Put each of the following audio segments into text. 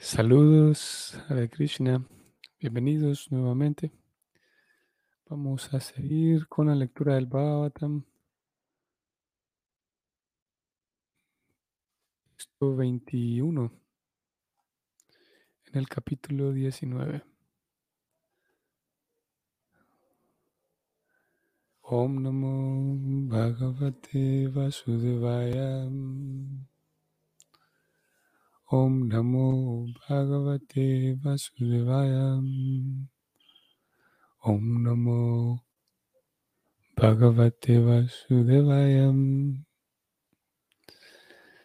Saludos, Hare Krishna. Bienvenidos nuevamente. Vamos a seguir con la lectura del Bhagavatam. Texto 21. En el capítulo 19. Om Namo Bhagavate Vasudevaya. ओम नमो भगवते वसुदेवाय। ओम नमो भगवते वसुदेवाय।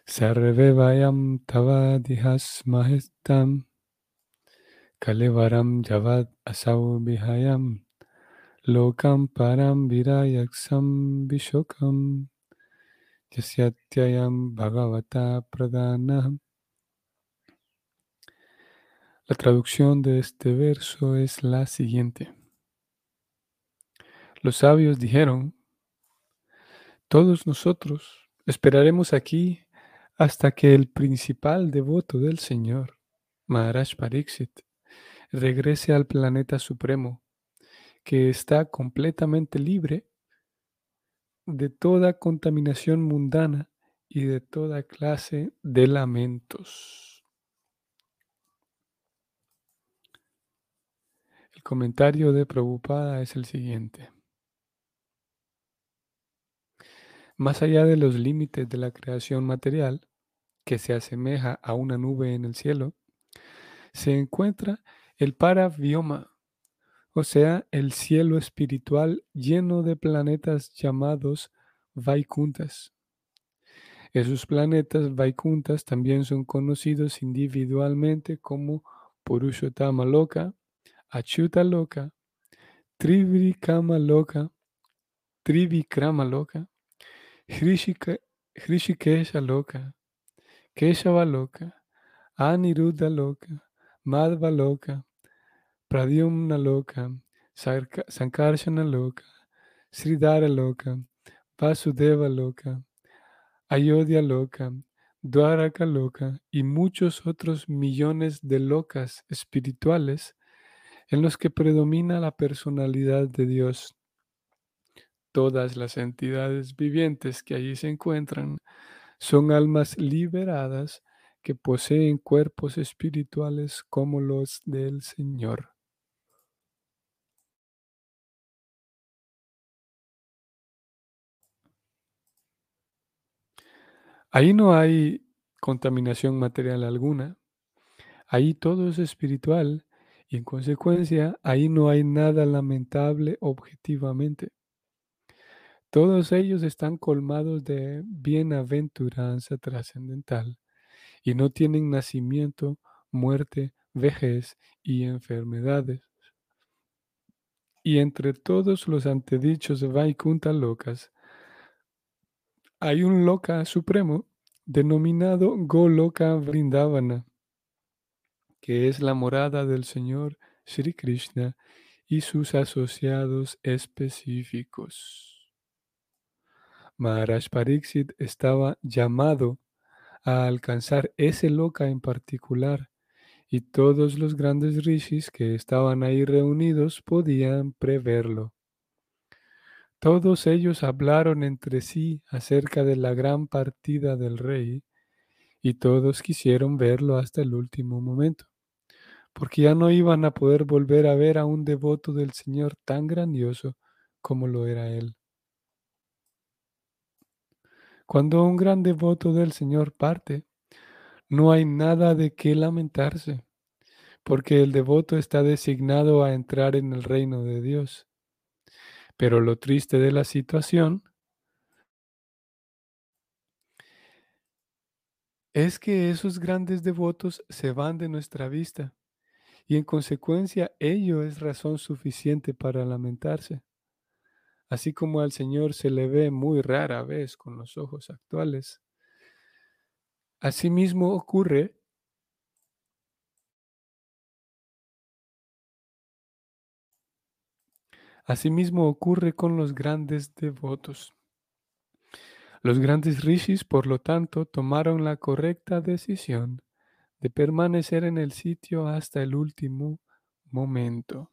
सर्वे वयम तव दिहस्महस्त कलिवरं जवद असौ विहय। लोकम परम विरायक्षम विशोकम। जस्यत्ययम भगवता प्रदानम La traducción de este verso es la siguiente. Los sabios dijeron, todos nosotros esperaremos aquí hasta que el principal devoto del Señor, Maharaj Pariksit, regrese al planeta supremo, que está completamente libre de toda contaminación mundana y de toda clase de lamentos. Comentario de Prabhupada es el siguiente. Más allá de los límites de la creación material, que se asemeja a una nube en el cielo, se encuentra el paravioma, o sea, el cielo espiritual lleno de planetas llamados Vaikuntas. Esos planetas Vaikuntas también son conocidos individualmente como Purushottama Loka, Achyuta Loka, Trivikama Loka, Trivikrama Loka, Hrishikesha Loka, Keshava Loka, Aniruddha Loka, Madhva Loka, Pradyumna Loka, Sankarshana Loka, Sridhara Loka, Vasudeva Loka, Ayodhya Loka, Dwaraka Loka y muchos otros millones de locas espirituales en los que predomina la personalidad de Dios. Todas las entidades vivientes que allí se encuentran son almas liberadas que poseen cuerpos espirituales como los del Señor. Ahí no hay contaminación material alguna. Ahí todo es espiritual y en consecuencia, ahí no hay nada lamentable objetivamente. Todos ellos están colmados de bienaventuranza trascendental y no tienen nacimiento, muerte, vejez y enfermedades. Y entre todos los antedichos Vaikunta locas, hay un loca supremo denominado Goloka Vrindavana que es la morada del Señor Sri Krishna y sus asociados específicos. Maharaj Pariksit estaba llamado a alcanzar ese loca en particular y todos los grandes rishis que estaban ahí reunidos podían preverlo. Todos ellos hablaron entre sí acerca de la gran partida del rey y todos quisieron verlo hasta el último momento porque ya no iban a poder volver a ver a un devoto del Señor tan grandioso como lo era él. Cuando un gran devoto del Señor parte, no hay nada de qué lamentarse, porque el devoto está designado a entrar en el reino de Dios. Pero lo triste de la situación es que esos grandes devotos se van de nuestra vista y en consecuencia ello es razón suficiente para lamentarse. Así como al Señor se le ve muy rara vez con los ojos actuales. Asimismo ocurre Asimismo ocurre con los grandes devotos. Los grandes rishis, por lo tanto, tomaron la correcta decisión de permanecer en el sitio hasta el último momento.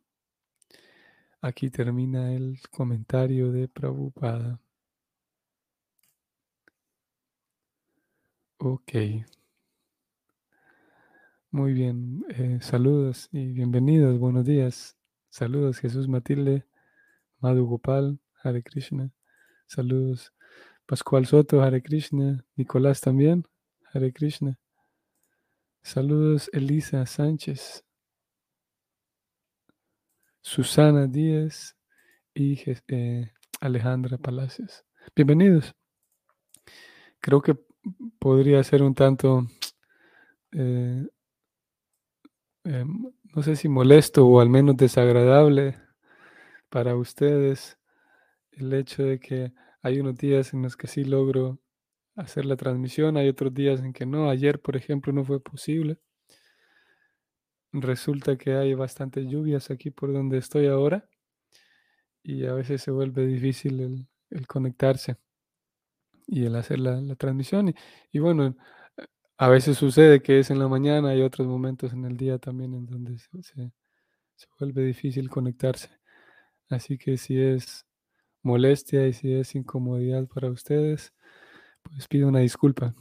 Aquí termina el comentario de Prabhupada. Ok. Muy bien. Eh, saludos y bienvenidos. Buenos días. Saludos Jesús Matilde, Madhu Gopal, Hare Krishna. Saludos Pascual Soto, Hare Krishna. Nicolás también, Hare Krishna. Saludos Elisa Sánchez. Susana Díaz y eh, Alejandra Palacios. Bienvenidos. Creo que podría ser un tanto, eh, em, no sé si molesto o al menos desagradable para ustedes el hecho de que hay unos días en los que sí logro hacer la transmisión, hay otros días en que no. Ayer, por ejemplo, no fue posible. Resulta que hay bastantes lluvias aquí por donde estoy ahora y a veces se vuelve difícil el conectarse y el hacer la, transmisión. Y, bueno, a veces sucede que es en la mañana, hay otros momentos en el día también en donde se, vuelve difícil conectarse. Así que si es molestia y si es incomodidad para ustedes, pues pido una disculpa.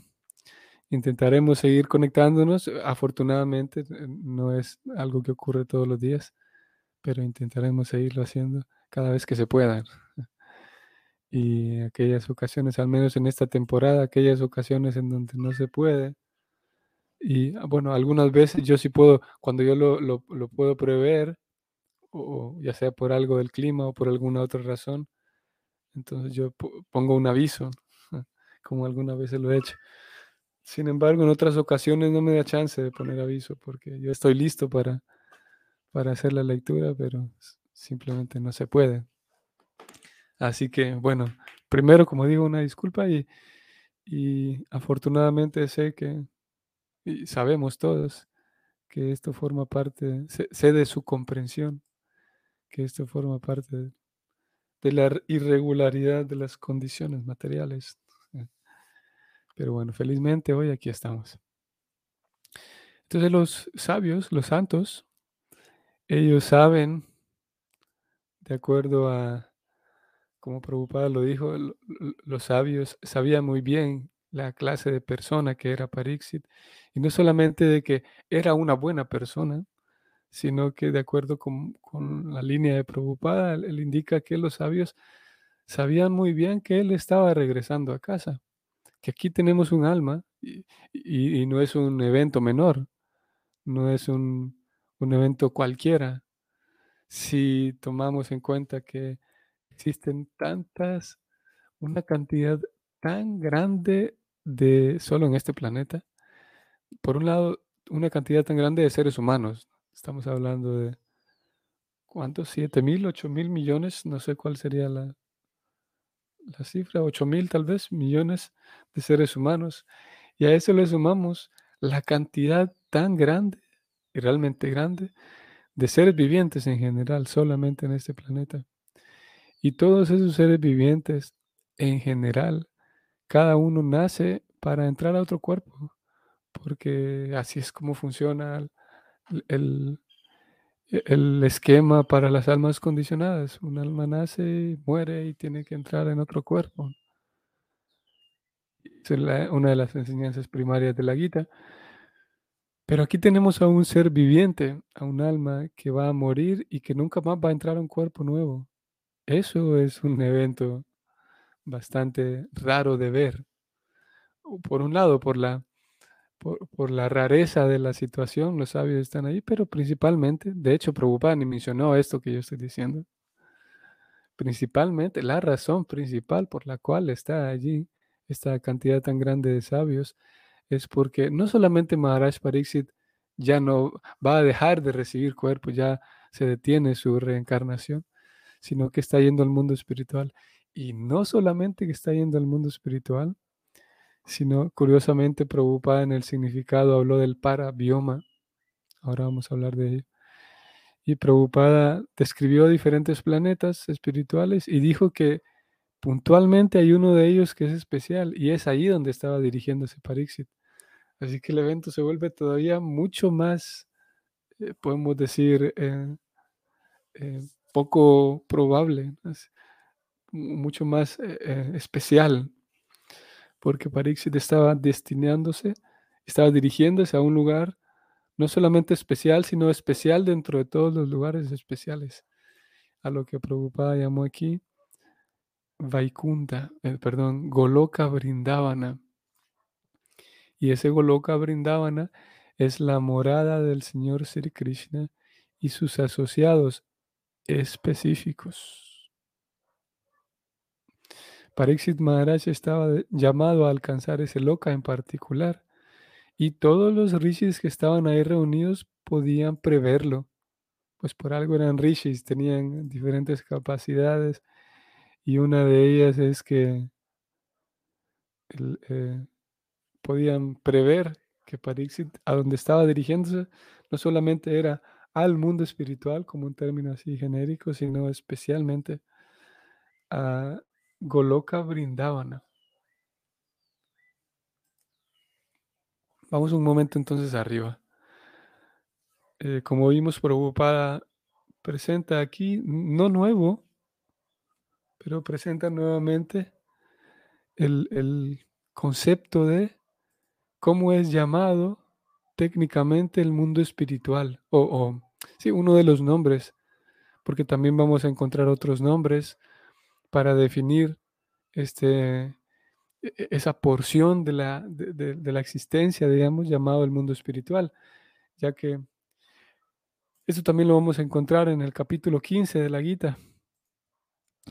Intentaremos seguir conectándonos. Afortunadamente eh, no es algo que ocurre todos los días, pero intentaremos seguirlo haciendo cada vez que se pueda y aquellas ocasiones, al menos en esta temporada, aquellas ocasiones en donde no se puede. Y ah, bueno, algunas veces yo sí puedo, cuando yo lo, lo, puedo prever, o ya sea por algo del clima o por alguna otra razón, entonces yo pongo un aviso, como algunas veces lo he hecho. Sin embargo, en otras ocasiones no me da chance de poner aviso porque yo estoy listo para, para hacer la lectura, pero simplemente no se puede. Así que, bueno, primero, como digo, una disculpa y, afortunadamente sé que, y sabemos todos, que esto forma parte, sé, de su comprensión, que esto forma parte de, la irregularidad de las condiciones materiales. Pero bueno, felizmente hoy aquí estamos. Entonces los sabios, los santos, ellos saben, de acuerdo a como Prabhupada lo dijo, los sabios sabían muy bien la clase de persona que era Pariksit, y no solamente de que era una buena persona, sino que de acuerdo con, la línea de Prabhupada, él indica que los sabios sabían muy bien que él estaba regresando a casa, que aquí tenemos un alma y, no es un evento menor, no es un, un evento cualquiera. Si tomamos en cuenta que existen tantas, una cantidad tan grande de, solo en este planeta, por un lado, una cantidad tan grande de seres humanos. Estamos hablando de, ¿cuántos? ¿7 mil, 8 mil millones? No sé cuál sería la, la cifra, 8 mil tal vez millones de seres humanos. Y a eso le sumamos la cantidad tan grande, y realmente grande, de seres vivientes en general, solamente en este planeta. Y todos esos seres vivientes, en general, cada uno nace para entrar a otro cuerpo, porque así es como funciona el, el, esquema para las almas condicionadas. Un alma nace, muere y tiene que entrar en otro cuerpo. Es una de las enseñanzas primarias de la Gita. Pero aquí tenemos a un ser viviente, a un alma que va a morir y que nunca más va a entrar a un cuerpo nuevo. Eso es un evento bastante raro de ver. Por un lado, por la, por, la rareza de la situación, los sabios están ahí, pero principalmente, de hecho, Prabhupada ni mencionó esto que yo estoy diciendo. Principalmente, la razón principal por la cual está allí esta cantidad tan grande de sabios es porque no solamente Maharaj Pariksit ya no va a dejar de recibir cuerpo, ya se detiene su reencarnación, sino que está yendo al mundo espiritual. Y no solamente que está yendo al mundo espiritual, sino curiosamente preocupada en el significado habló del para-bioma. Ahora vamos a hablar de ello. Y preocupada describió diferentes planetas espirituales y dijo que puntualmente hay uno de ellos que es especial y es ahí donde estaba dirigiéndose Parixit, Así que el evento se vuelve todavía mucho más, eh, podemos decir, eh, eh, poco probable, mucho más especial, porque Parixit estaba destinándose, estaba dirigiéndose a un lugar no solamente especial, sino especial dentro de todos los lugares especiales, a lo que Prabhupada llamó aquí Vaikunta, perdón, Goloka Brindavana. Y ese Goloka Brindavana es la morada del Señor Sri Krishna y sus asociados específicos. Pariksit Maharaj estaba llamado a alcanzar ese loka en particular y todos los rishis que estaban ahí reunidos podían preverlo, pues por algo eran rishis, tenían diferentes capacidades y una de ellas es que eh, podían prever que Pariksit, a donde estaba dirigiéndose, no solamente era al mundo espiritual, como un término así genérico, sino especialmente a Goloka Brindavana. Vamos un momento entonces arriba. Eh, como vimos, Prabhupada presenta aquí, no nuevo, pero presenta nuevamente el, el concepto de cómo es llamado técnicamente el mundo espiritual, o, sí, uno de los nombres, porque también vamos a encontrar otros nombres para definir este, e, e, esa porción de la, de, la existencia, digamos, llamado el mundo espiritual, ya que eso también lo vamos a encontrar en el capítulo 15 de la Gita,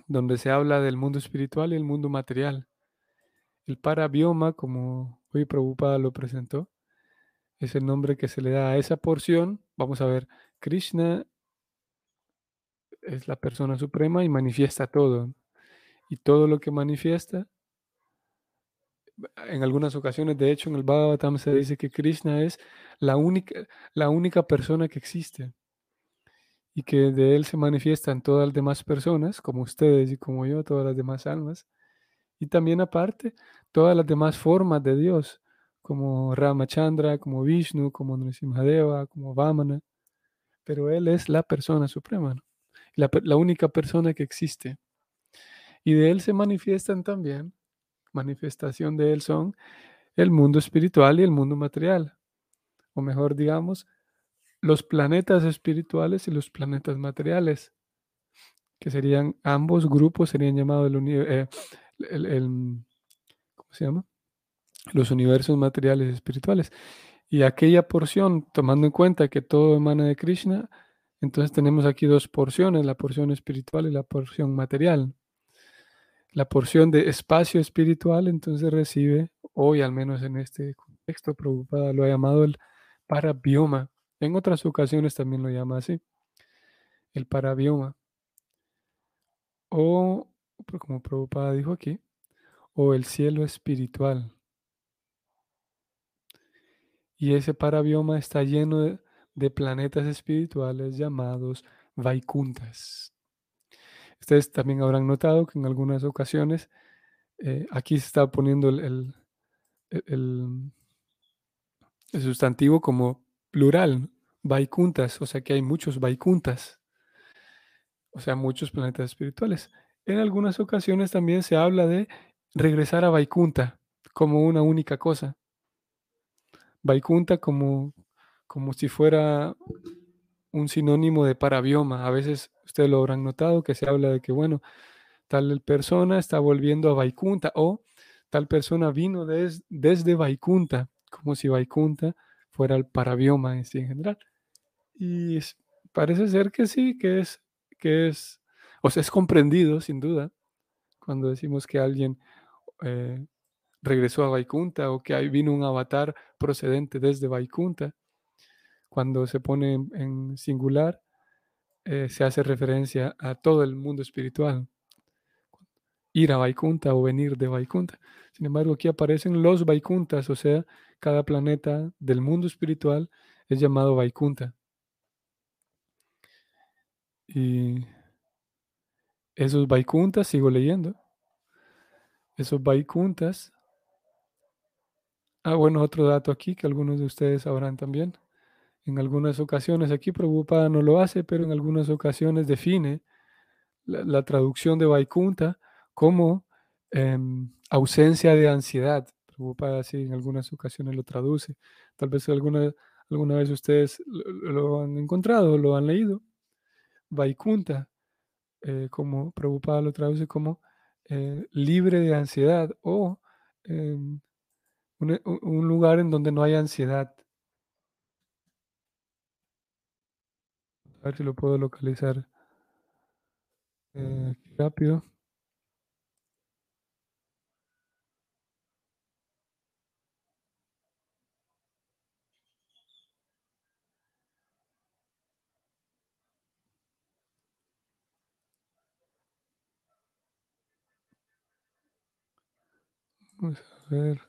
donde se habla del mundo espiritual y el mundo material. El parabioma, como hoy Prabhupada lo presentó, es el nombre que se le da a esa porción. Vamos a ver, Krishna es la persona suprema y manifiesta todo. Y todo lo que manifiesta, en algunas ocasiones, de hecho, en el Bhagavatam se dice que Krishna es la única, la única persona que existe. Y que de él se manifiestan todas las demás personas, como ustedes y como yo, todas las demás almas. Y también aparte, todas las demás formas de Dios, como Ramachandra, como Vishnu, como Nrsimhadeva, como Vamana. Pero Él es la persona suprema, la, la única persona que existe. Y de Él se manifiestan también, manifestación de Él son el mundo espiritual y el mundo material. O mejor digamos, los planetas espirituales y los planetas materiales, que serían ambos grupos, serían llamados el, eh, el, ¿cómo se llama? Los universos materiales y espirituales. Y aquella porción, tomando en cuenta que todo emana de Krishna, entonces tenemos aquí dos porciones, la porción espiritual y la porción material. La porción de espacio espiritual entonces recibe, hoy al menos en este contexto, preocupada, lo ha llamado el parabioma. En otras ocasiones también lo llama así, el parabioma. O como Prabhupada dijo aquí, o el cielo espiritual. Y ese parabioma está lleno de, planetas espirituales llamados Vaikuntas. Ustedes también habrán notado que en algunas ocasiones eh, aquí se está poniendo el, el, sustantivo como plural, Vaikuntas, o sea que hay muchos Vaikuntas, o sea, muchos planetas espirituales. En algunas ocasiones también se habla de regresar a Vaikunta como una única cosa. Vaikunta como, como si fuera un sinónimo de parabioma. A veces ustedes lo habrán notado que se habla de que, bueno, tal persona está volviendo a Vaikunta o tal persona vino desde Vaikunta, como si Vaikunta fuera el parabioma en sí en general. Y parece ser que sí, que es, que es o sea, es comprendido, sin duda, cuando decimos que alguien eh, regresó a Vaikunta o que ahí vino un avatar procedente desde Vaikunta. Cuando se pone en, singular, eh, se hace referencia a todo el mundo espiritual. Ir a Vaikunta o venir de Vaikunta. Sin embargo, aquí aparecen los Vaikuntas, o sea, cada planeta del mundo espiritual es llamado Vaikunta. Y esos Vaikuntas, sigo leyendo, esos Vaikuntas Ah, bueno, otro dato aquí que algunos de ustedes sabrán también. En algunas ocasiones, aquí Prabhupada no lo hace, pero en algunas ocasiones define la, traducción de Vaikunta como em, ausencia de ansiedad. Prabhupada así en algunas ocasiones lo traduce. Tal vez alguna, alguna vez ustedes lo, lo han encontrado, lo han leído. Vaikunta, eh, como Prabhupada lo traduce como eh, libre de ansiedad o em, un, un lugar en donde no hay ansiedad. A ver si lo puedo localizar eh, rápido. Vamos a ver.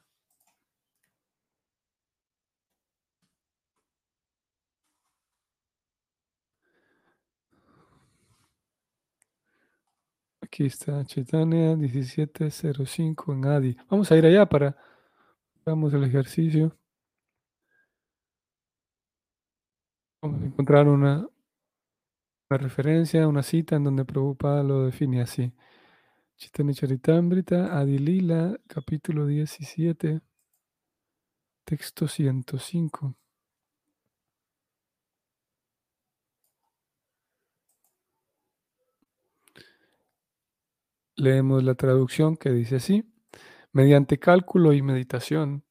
Aquí está Chaitanya 1705 en Adi. Vamos a ir allá para hagamos el ejercicio. Vamos a encontrar una, referencia, una cita en donde Prabhupada lo define así. Chaitanya Charitamrita, Adi Lila, capítulo 17, texto 105. Leemos la traducción que dice así. Mediante cálculo y meditación,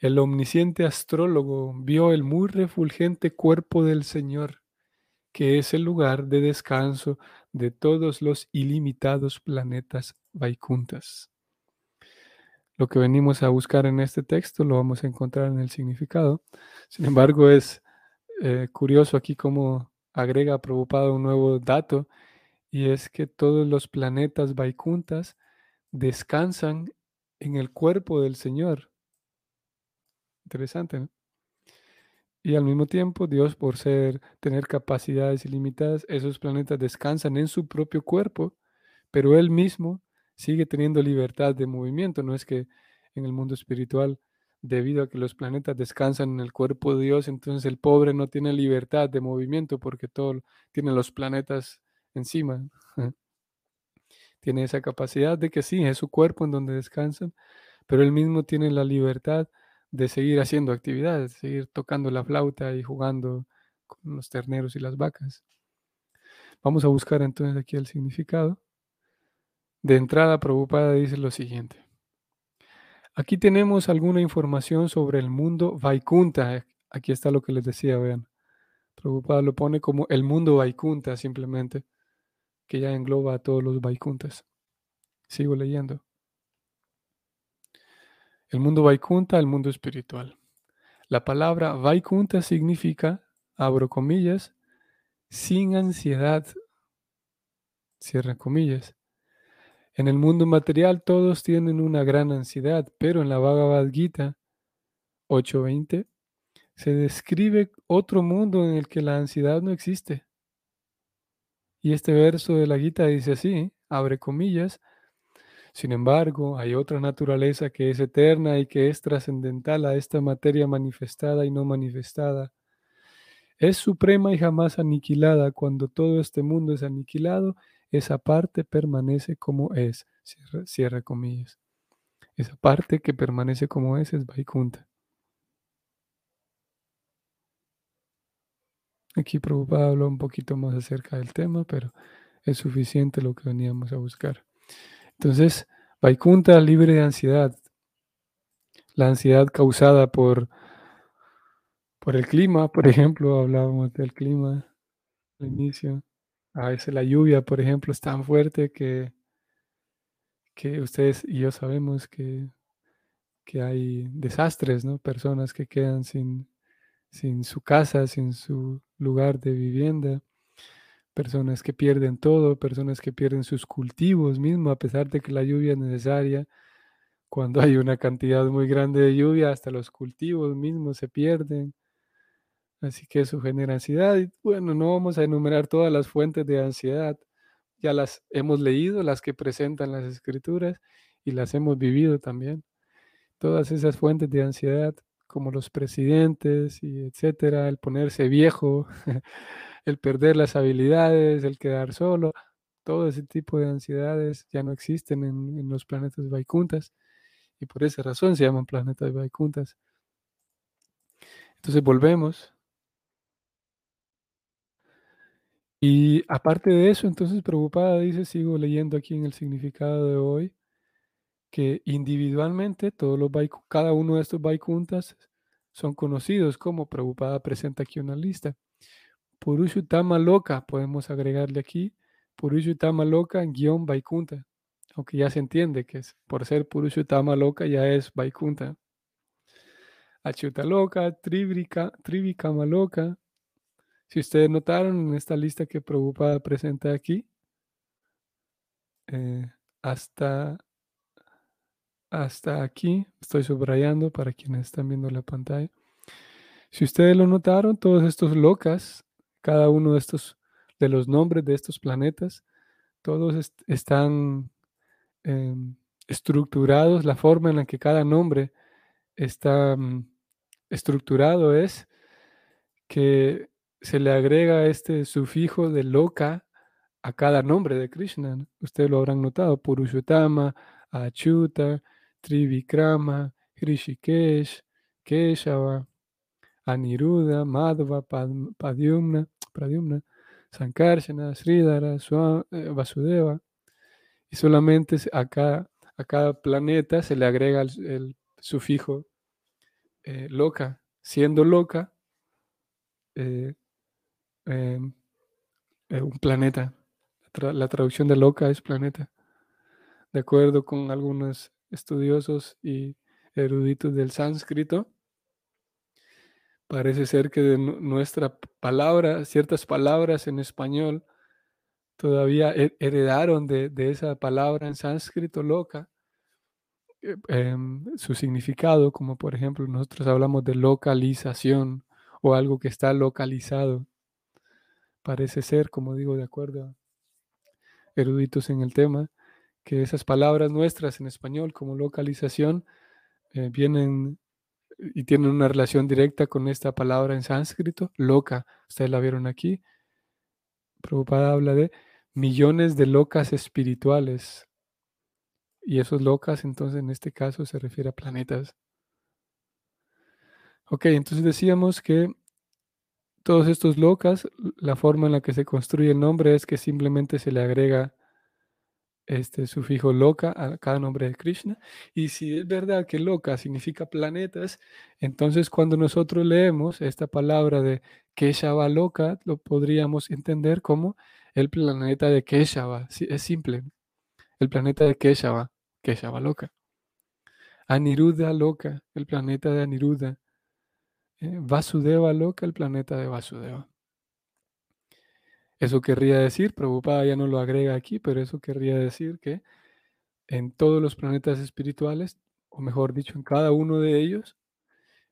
el omnisciente astrólogo vio el muy refulgente cuerpo del Señor, que es el lugar de descanso de todos los ilimitados planetas Vaikuntas. Lo que venimos a buscar en este texto lo vamos a encontrar en el significado. Sin embargo, es eh, curioso aquí cómo agrega Prabhupada un nuevo dato, y es que todos los planetas Vaikuntas descansan en el cuerpo del Señor. Interesante, ¿no? Y al mismo tiempo, Dios, por ser, tener capacidades ilimitadas, esos planetas descansan en su propio cuerpo, pero Él mismo sigue teniendo libertad de movimiento. No es que en el mundo espiritual, debido a que los planetas descansan en el cuerpo de Dios, entonces el pobre no tiene libertad de movimiento porque todo tiene los planetas encima. tiene esa capacidad de que sí, es su cuerpo en donde descansan, pero él mismo tiene la libertad de seguir haciendo actividades, seguir tocando la flauta y jugando con los terneros y las vacas. Vamos a buscar entonces aquí el significado. De entrada, Prabhupada dice lo siguiente. Aquí tenemos alguna información sobre el mundo Vaikunta. Aquí está lo que les decía, vean. Prabhupada lo pone como el mundo Vaikunta simplemente, que ya engloba a todos los Vaikuntas. Sigo leyendo. El mundo Vaikunta, el mundo espiritual. La palabra Vaikunta significa, abro comillas, sin ansiedad, cierra comillas. En el mundo material todos tienen una gran ansiedad, pero en la Bhagavad Gita 8.20 se describe otro mundo en el que la ansiedad no existe. Y este verso de la Gita dice así, abre comillas, sin embargo, hay otra naturaleza que es eterna y que es trascendental a esta materia manifestada y no manifestada. Es suprema y jamás aniquilada. Cuando todo este mundo es aniquilado, esa parte permanece como es. Cierra, comillas. Esa parte que permanece como es es Vaikunta. Aquí Prabhupada habló un poquito más acerca del tema, pero es suficiente lo que veníamos a buscar. Entonces, Vaikunta libre de ansiedad. La ansiedad causada por, por el clima, por ejemplo, hablábamos del clima al inicio. A veces la lluvia, por ejemplo, es tan fuerte que, que ustedes y yo sabemos que, que hay desastres, ¿no? Personas que quedan sin, sin su casa, sin su lugar de vivienda personas que pierden todo, personas que pierden sus cultivos mismo, a pesar de que la lluvia es necesaria. Cuando hay una cantidad muy grande de lluvia, hasta los cultivos mismos se pierden. Así que ansiedad. Y bueno, no vamos a enumerar todas las fuentes de ansiedad. Ya las hemos leído, las que presentan las escrituras, y las hemos vivido también. todas esas fuentes de ansiedad, como los presidentes y etcétera, el ponerse viejo, el perder las habilidades, el quedar solo, todo ese tipo de ansiedades ya no existen en, los planetas Vaikuntas y por esa razón se llaman planetas Vaikuntas. Entonces volvemos. Y aparte de eso, entonces preocupada dice, sigo leyendo aquí en el significado de hoy, que individualmente todos los cada uno de estos Vaikuntas son conocidos como Prabhupada presenta aquí una lista. Purushuttama Loka, podemos agregarle aquí, Purushuttama Loka guion Vaikunta, aunque ya se entiende que por ser Purushuttama Loka ya es Vaikunta. Achyuta Loka, Trivikama Loka. Si ustedes notaron en esta lista que Prabhupada presenta aquí, eh, hasta hasta aquí, estoy subrayando para quienes están viendo la pantalla. Si ustedes lo notaron, todos estos locas, cada uno de estos, de los nombres de estos planetas, todos están em, estructurados, la forma en la que cada nombre está mm, estructurado es que se le agrega este sufijo de loca a cada nombre de Krishna. Ustedes lo habrán notado, Purushottama, Achuta, Trivikrama, Hrishikesh, Keshava, Aniruddha, Madhva, Padyumna, Pradyumna, Sankarsana, Sridhara, eh, Vasudeva. Y solamente acá, a cada planeta se le agrega el, sufijo eh, loca, siendo loca eh, em, un planeta. la traducción de loca es planeta. De acuerdo con algunos estudiosos y eruditos del sánscrito, parece ser que de nuestra palabra, ciertas palabras en español, todavía heredaron de, esa palabra en sánscrito loca eh, em, su significado, como por ejemplo nosotros hablamos de localización o algo que está localizado. Parece ser, como digo, de acuerdo a eruditos en el tema, que esas palabras nuestras en español como localización eh, vienen y tienen una relación directa con esta palabra en sánscrito, loca. Ustedes la vieron aquí. Prabhupada habla de millones de locas espirituales. Y esos locas, entonces, en este caso se refiere a planetas. Ok, entonces decíamos que todos estos locas, la forma en la que se construye el nombre es que simplemente se le agrega este sufijo loca a cada nombre de Krishna. Y si es verdad que loca significa planetas, entonces cuando nosotros leemos esta palabra de Keshava loca, lo podríamos entender como el planeta de Keshava. es simple. El planeta de Keshava, Keshava loca. Aniruddha loca, el planeta de Aniruddha. Eh, Vasudeva loca, el planeta de Vasudeva. Eso querría decir, Prabhupada ya no lo agrega aquí, pero eso querría decir que en todos los planetas espirituales, o mejor dicho, en cada uno de ellos,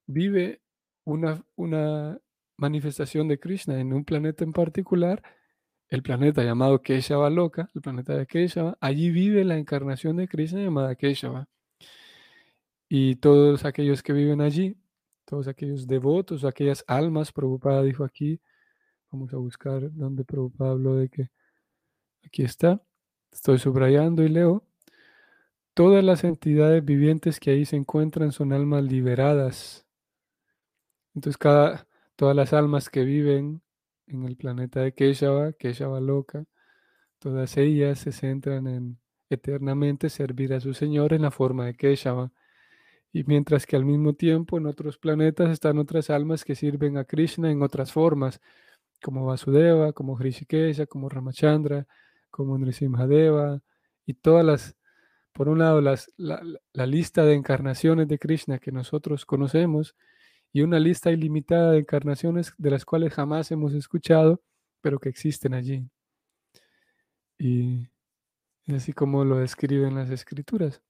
vive una, una manifestación de Krishna en un planeta en particular, el planeta llamado Keshava Loka, el planeta de Keshava, allí vive la encarnación de Krishna llamada Keshava. Y todos aquellos que viven allí, todos aquellos devotos, aquellas almas, Prabhupada dijo aquí, Vamos a buscar donde Prabhupada habló de que aquí está. Estoy subrayando y leo. Todas las entidades vivientes que ahí se encuentran son almas liberadas. Entonces, cada, todas las almas que viven en el planeta de Keshava, Keshava loca, todas ellas se centran en eternamente servir a su Señor en la forma de Keshava. Y mientras que al mismo tiempo en otros planetas están otras almas que sirven a Krishna en otras formas, como Vasudeva, como Hrishikesha, como Ramachandra, como Nrisimhadeva, y todas las, por un lado, las, la, lista de encarnaciones de Krishna que nosotros conocemos, y una lista ilimitada de encarnaciones de las cuales jamás hemos escuchado, pero que existen allí. Y es así como lo describen las escrituras.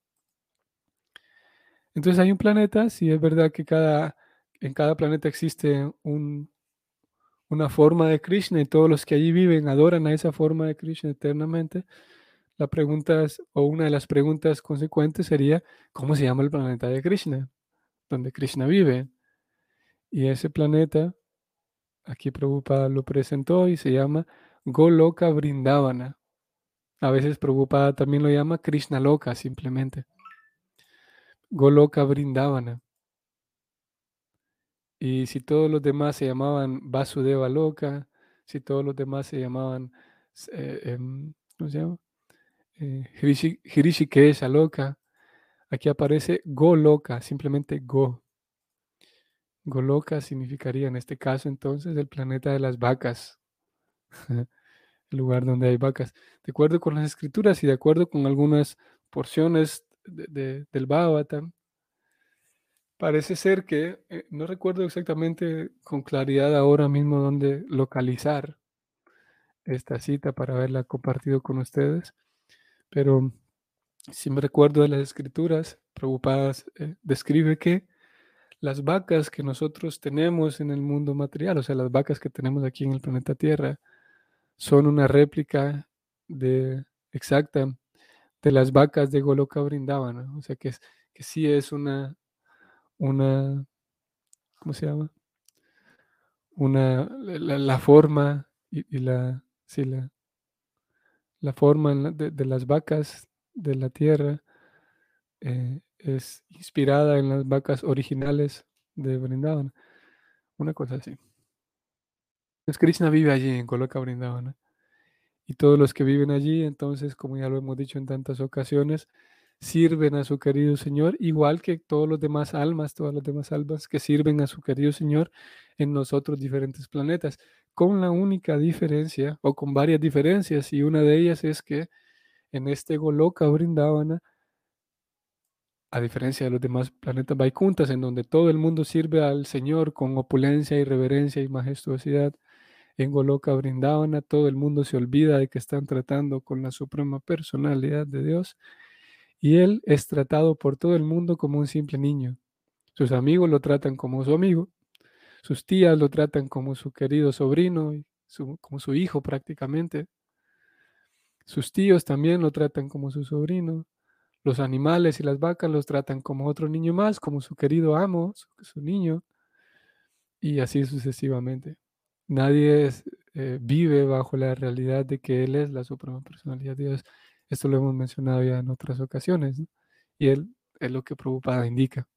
Entonces hay un planeta, si es verdad que cada, en cada planeta existe un, una forma de Krishna y todos los que allí viven adoran a esa forma de Krishna eternamente. la pregunta es, o una de las preguntas consecuentes sería, ¿cómo se llama el planeta de Krishna? Donde Krishna vive. Y ese planeta, aquí Prabhupada lo presentó y se llama Goloka Vrindavana. A veces Prabhupada también lo llama Krishna Loka simplemente. Goloka Vrindavana. Y si todos los demás se llamaban Vasudeva Loka, si todos los demás se llamaban, eh, em, ¿cómo se llama? Eh, Hirishikesha Loka, aquí aparece Goloka, simplemente Go. Goloka significaría en este caso entonces el planeta de las vacas, el lugar donde hay vacas. De acuerdo con las escrituras y de acuerdo con algunas porciones del Bhagavatam, Parece ser que, eh, no recuerdo exactamente con claridad ahora mismo dónde localizar esta cita para haberla compartido con ustedes, pero si me recuerdo de las escrituras, preocupadas, eh, describe que las vacas que nosotros tenemos en el mundo material, o sea, las vacas que tenemos aquí en el planeta Tierra, son una réplica de exacta de las vacas de Goloka Brindavana, o sea que, que sí es una una, ¿cómo se llama? Una, la, forma y, la, sí, la, la forma de, las vacas de la tierra eh, es inspirada en las vacas originales de Brindavan. Una cosa así. Pues Krishna vive allí en Coloca Brindavan. Y todos los que viven allí, entonces, como ya lo hemos dicho en tantas ocasiones, sirven a su querido Señor, igual que todos los demás almas, todas las demás almas que sirven a su querido Señor en los otros diferentes planetas, con la única diferencia, o con varias diferencias, y una de ellas es que en este Goloka Vrindavana, a diferencia de los demás planetas Vaikuntas, en donde todo el mundo sirve al Señor con opulencia y reverencia y majestuosidad, en Goloka Vrindavana todo el mundo se olvida de que están tratando con la suprema personalidad de Dios y él es tratado por todo el mundo como un simple niño. Sus amigos lo tratan como su amigo, sus tías lo tratan como su querido sobrino, como su hijo prácticamente. Sus tíos también lo tratan como su sobrino. Los animales y las vacas los tratan como otro niño más, como su querido amo, su, niño, y así sucesivamente. Nadie eh, vive bajo la realidad de que Él es la suprema personalidad de Dios. Esto lo hemos mencionado ya en otras ocasiones, y él es lo que Prabhupada indica.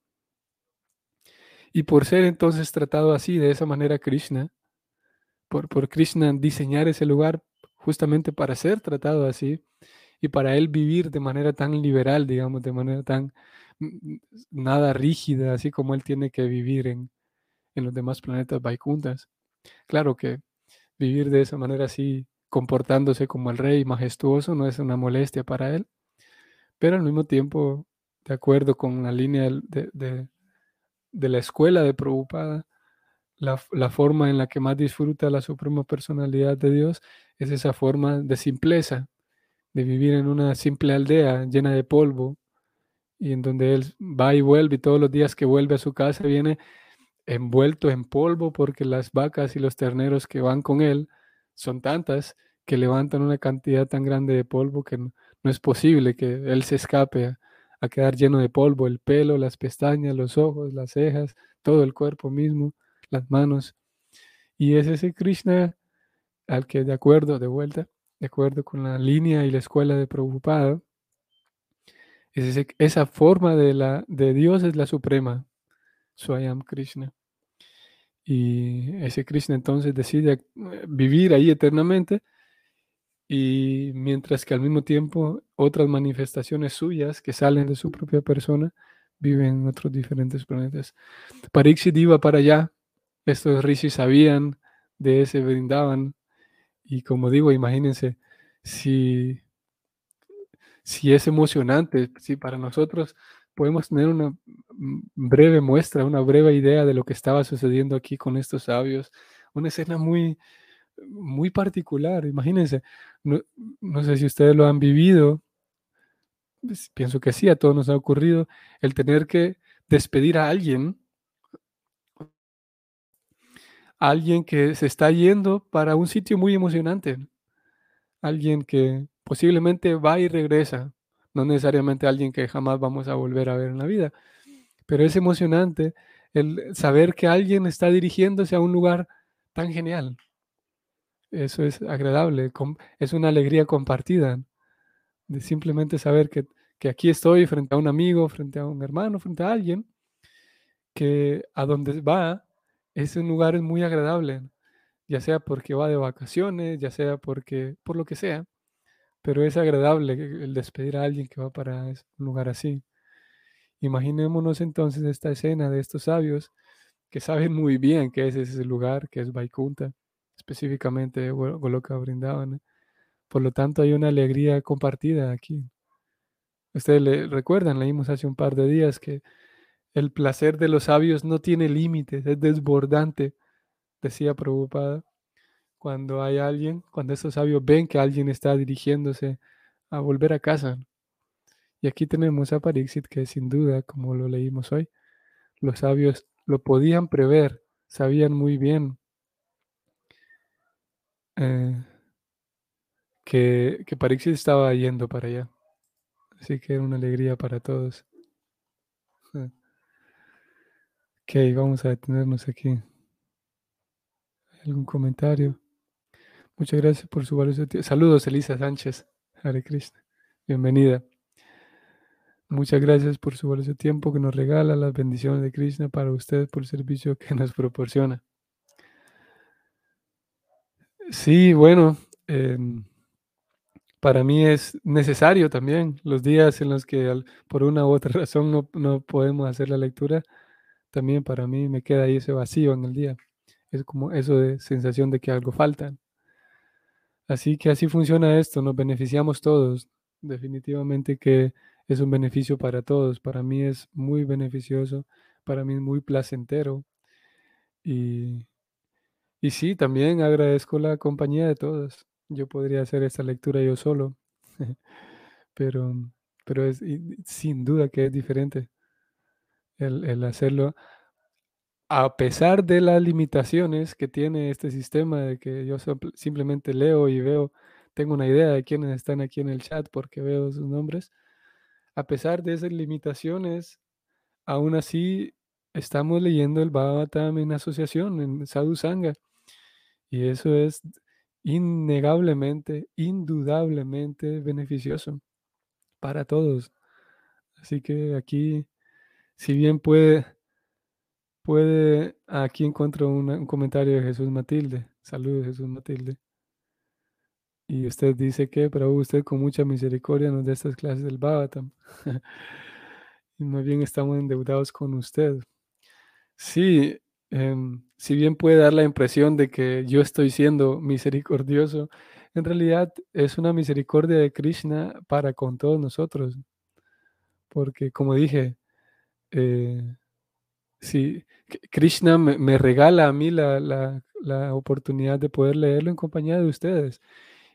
Y por ser entonces tratado así, de esa manera Krishna, por, por Krishna diseñar ese lugar justamente para ser tratado así, y para él vivir de manera tan liberal, digamos, de manera tan mm, nada rígida, así como él tiene que vivir en, en los demás planetas Vaikuntas. Claro que vivir de esa manera así comportándose como el rey majestuoso no es una molestia para él, pero al mismo tiempo, de acuerdo con la línea de, la escuela de Prabhupada, la, la, forma en la que más disfruta la suprema personalidad de Dios es esa forma de simpleza, de vivir en una simple aldea llena de polvo y en donde él va y vuelve y todos los días que vuelve a su casa viene envuelto en polvo porque las vacas y los terneros que van con él son tantas que levantan una cantidad tan grande de polvo que no, es posible que él se escape a, quedar lleno de polvo, el pelo, las pestañas, los ojos, las cejas, todo el cuerpo mismo, las manos. Y es ese Krishna al que de acuerdo, de vuelta, de acuerdo con la línea y la escuela de Prabhupada, es esa forma de, la, de Dios es la suprema, Swayam Krishna. Y ese Krishna entonces decide eh, vivir ahí eternamente y mientras que al mismo tiempo otras manifestaciones suyas que salen de su propia persona viven en otros diferentes planetas. Pariksit iba para allá, estos rishis sabían de ese brindaban y como digo, imagínense si, si es emocionante, si para nosotros podemos tener una breve muestra, una breve idea de lo que estaba sucediendo aquí con estos sabios. Una escena muy, muy particular, imagínense. No, sé si ustedes lo han vivido, pues, pienso que sí, a todos nos ha ocurrido el tener que despedir a alguien, alguien que se está yendo para un sitio muy emocionante, alguien que posiblemente va y regresa, no necesariamente alguien que jamás vamos a volver a ver en la vida, pero es emocionante el saber que alguien está dirigiéndose a un lugar tan genial. Eso es agradable, es una alegría compartida, de simplemente saber que, que aquí estoy frente a un amigo, frente a un hermano, frente a alguien, que a donde va es un lugar muy agradable, ya sea porque va de vacaciones, ya sea porque, por lo que sea, pero es agradable el despedir a alguien que va para un lugar así. Imaginémonos entonces esta escena de estos sabios que saben muy bien que es ese lugar, que es Vaikunta, específicamente Goloka Brindavan. Por lo tanto, hay una alegría compartida aquí. Ustedes le recuerdan, leímos hace un par de días que el placer de los sabios no tiene límites, es desbordante, decía Prabhupada. Cuando hay alguien, cuando estos sabios ven que alguien está dirigiéndose a volver a casa. Y aquí tenemos a Parixit que sin duda, como lo leímos hoy, los sabios lo podían prever, sabían muy bien eh, que, que Parixit estaba yendo para allá. Así que era una alegría para todos. Ok, vamos a detenernos aquí. ¿Algún comentario? Muchas gracias por su valioso tiempo. Saludos, Elisa Sánchez. Hare Krishna. Bienvenida. Muchas gracias por su valioso tiempo que nos regala, las bendiciones de Krishna para usted por el servicio que nos proporciona. Sí, bueno, em, para mí es necesario también los días en los que por una u otra razón no, no podemos hacer la lectura también para mí me queda ahí ese vacío en el día. Es como eso de sensación de que algo falta. Así que así funciona esto, nos beneficiamos todos. Definitivamente que es un beneficio para todos. Para mí es muy beneficioso, para mí es muy placentero. Y, y sí, también agradezco la compañía de todos. Yo podría hacer esta lectura yo solo, pero, pero es sin duda que es diferente el, hacerlo, a pesar de las limitaciones que tiene este sistema, de que yo simplemente leo y veo, tengo una idea de quiénes están aquí en el chat porque veo sus nombres, a pesar de esas limitaciones, aún así estamos leyendo el Bhagavatam en asociación, en Sadhu Sangha, y eso es innegablemente, indudablemente beneficioso para todos. Así que aquí si bien puede, puede, aquí encuentro un comentario de Jesús Matilde. Saludos Jesús Matilde. Y usted dice que, pero usted con mucha misericordia nos da estas clases del Bhavatam. y más bien estamos endeudados con usted. Sí, em, si bien puede dar la impresión de que yo estoy siendo misericordioso, en realidad es una misericordia de Krishna para con todos nosotros. Porque como dije, eh, sí, Krishna me, regala a mí la, oportunidad de poder leerlo en compañía de ustedes.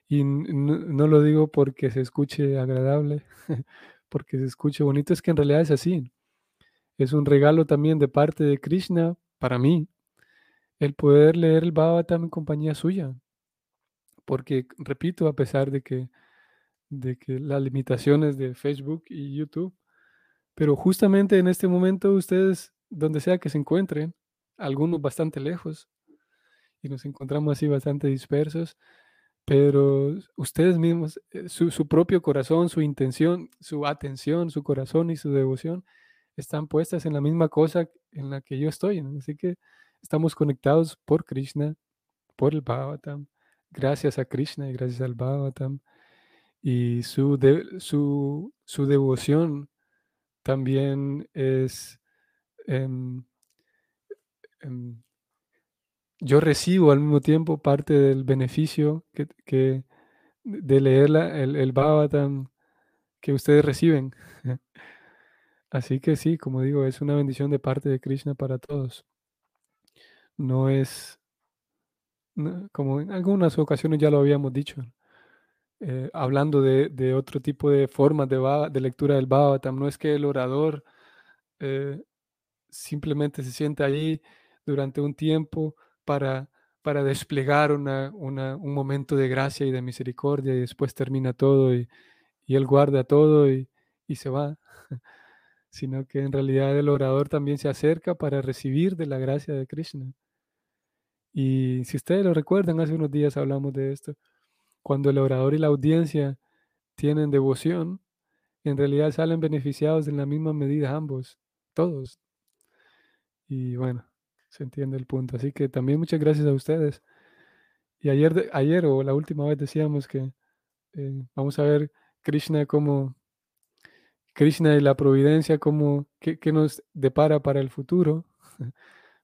Y no, lo digo porque se escuche agradable, porque se escuche bonito, es que en realidad es así. Es un regalo también de parte de Krishna para mí el poder leer el Bhagavatam en compañía suya. Porque, repito, a pesar de que, de que las limitaciones de Facebook y YouTube pero justamente en este momento ustedes, donde sea que se encuentren, algunos bastante lejos, y nos encontramos así bastante dispersos, pero ustedes mismos, eh, su, propio corazón, su intención, su atención, su corazón y su devoción están puestas en la misma cosa en la que yo estoy. Así que estamos conectados por Krishna, por el Bhavatam, gracias a Krishna y gracias al Bhavatam. Y su, su, su devoción también es, em, em, yo recibo al mismo tiempo parte del beneficio que, de leer el, el Bhavatam que ustedes reciben. Así que sí, como digo, es una bendición de parte de Krishna para todos. No es, como en algunas ocasiones ya lo habíamos dicho, eh, hablando de, otro tipo de formas de, de, lectura del Bhavatam. No es que el orador eh, simplemente se siente allí durante un tiempo para para desplegar una, un momento de gracia y de misericordia y después termina todo y, Él guarda todo y, y se va, sino que en realidad el orador también se acerca para recibir de la gracia de Krishna. Y si ustedes lo recuerdan, hace unos días hablamos de esto, cuando el orador y la audiencia tienen devoción, en realidad salen beneficiados en la misma medida ambos, todos. Y bueno, se entiende el punto. Así que también muchas gracias a ustedes. Y ayer, ayer o la última vez decíamos que eh, vamos a ver Krishna como Krishna y la providencia como que, nos depara para el futuro.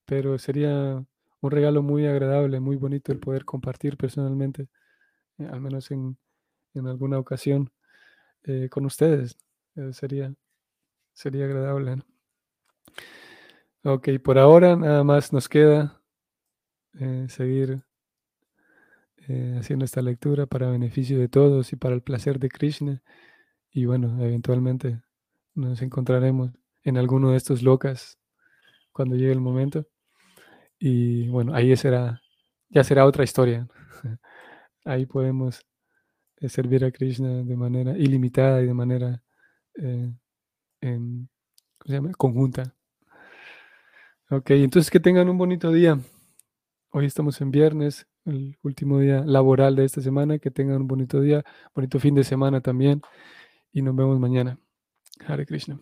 Pero sería un regalo muy agradable, muy bonito el poder compartir personalmente, eh, al menos en, en alguna ocasión, eh, con ustedes. sería, sería agradable. Ok, por ahora nada más nos queda eh, seguir eh, haciendo esta lectura para beneficio de todos y para el placer de Krishna. Y bueno, eventualmente nos encontraremos en alguno de estos locas cuando llegue el momento. Y bueno, ahí será, ya será otra historia. ahí podemos eh, servir a Krishna de manera ilimitada y de manera en, conjunta. Ok, entonces que tengan un bonito día. Hoy estamos en viernes, el último día laboral de esta semana. Que tengan un bonito día, bonito fin de semana también. Y nos vemos mañana. Hare Krishna.